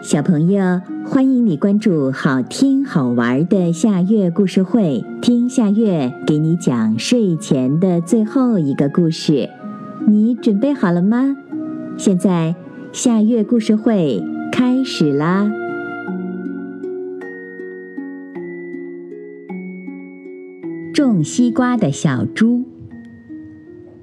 小朋友，欢迎你关注好听好玩的夏月故事会，听夏月给你讲睡前的最后一个故事。你准备好了吗？现在夏月故事会开始啦！种西瓜的小猪，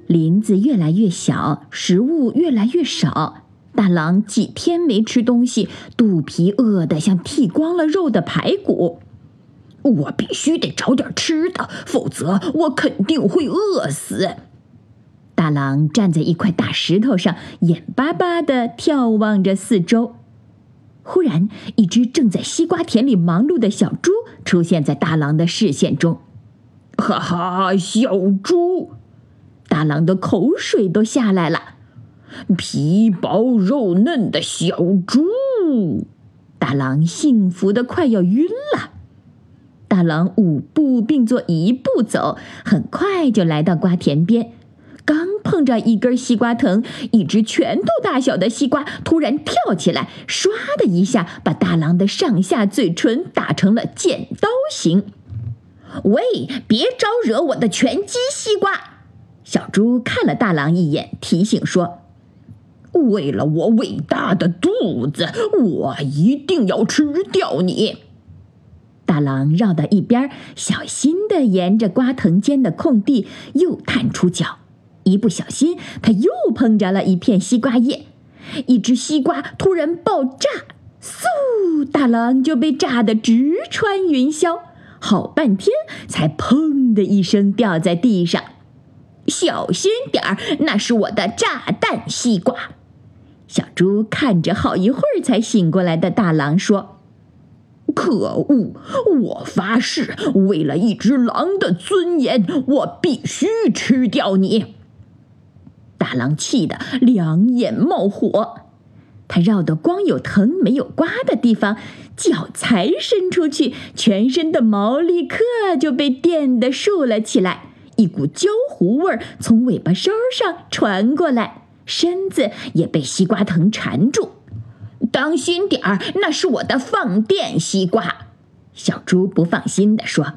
林子越来越小，食物越来越少。大狼几天没吃东西，肚皮饿得像剃光了肉的排骨。我必须得找点吃的，否则我肯定会饿死。大狼站在一块大石头上，眼巴巴地眺望着四周。忽然，一只正在西瓜田里忙碌的小猪出现在大狼的视线中。哈哈，小猪！大狼的口水都下来了。皮薄肉嫩的小猪，大狼幸福的快要晕了。大狼五步并作一步走，很快就来到瓜田边。刚碰着一根西瓜藤，一只拳头大小的西瓜突然跳起来，唰的一下把大狼的上下嘴唇打成了剪刀形。喂，别招惹我的拳击西瓜！小猪看了大狼一眼，提醒说。为了我伟大的肚子，我一定要吃掉你！大狼绕到一边，小心地沿着瓜藤间的空地又探出脚，一不小心，他又碰着了一片西瓜叶，一只西瓜突然爆炸，嗖！大狼就被炸得直穿云霄，好半天才砰的一声掉在地上。小心点儿，那是我的炸弹西瓜！小猪看着好一会儿才醒过来的大狼说：“可恶！我发誓，为了一只狼的尊严，我必须吃掉你！”大狼气得两眼冒火，他绕到光有藤没有瓜的地方，脚才伸出去，全身的毛立刻就被电得竖了起来，一股焦糊味儿从尾巴梢上传过来。身子也被西瓜藤缠住，当心点儿，那是我的放电西瓜。小猪不放心地说：“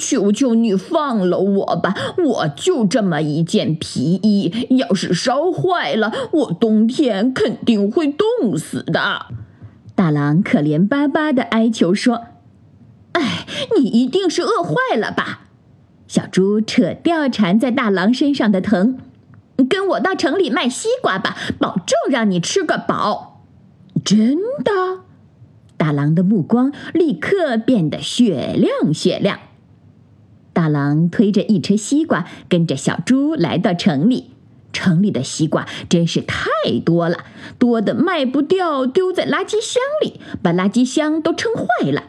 求求你放了我吧，我就这么一件皮衣，要是烧坏了，我冬天肯定会冻死的。”大狼可怜巴巴地哀求说：“哎，你一定是饿坏了吧？”小猪扯掉缠在大狼身上的藤。跟我到城里卖西瓜吧，保证让你吃个饱。真的？大狼的目光立刻变得雪亮雪亮。大狼推着一车西瓜，跟着小猪来到城里。城里的西瓜真是太多了，多的卖不掉，丢在垃圾箱里，把垃圾箱都撑坏了。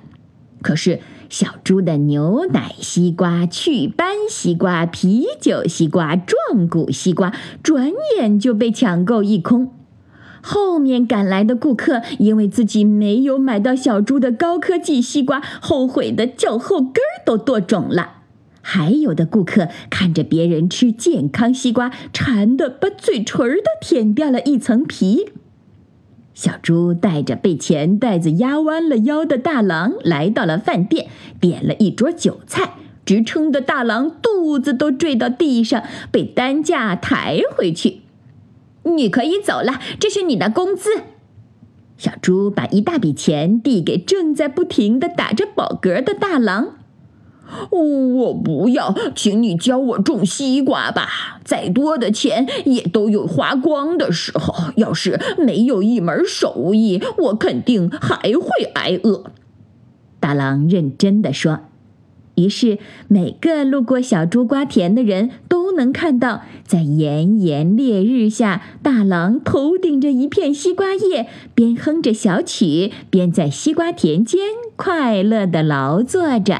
可是。小猪的牛奶西瓜、祛斑西瓜、啤酒西瓜、壮骨西瓜，转眼就被抢购一空。后面赶来的顾客，因为自己没有买到小猪的高科技西瓜，后悔的脚后跟都剁肿了。还有的顾客看着别人吃健康西瓜，馋得把嘴唇都舔掉了一层皮。小猪带着被钱袋子压弯了腰的大狼来到了饭店，点了一桌酒菜，直撑的大狼肚子都坠到地上，被担架抬回去。你可以走了，这是你的工资。小猪把一大笔钱递给正在不停的打着饱嗝的大狼。我不要，请你教我种西瓜吧。再多的钱也都有花光的时候。要是没有一门手艺，我肯定还会挨饿。大狼认真的说。于是，每个路过小猪瓜田的人都能看到，在炎炎烈日下，大狼头顶着一片西瓜叶，边哼着小曲，边在西瓜田间快乐的劳作着。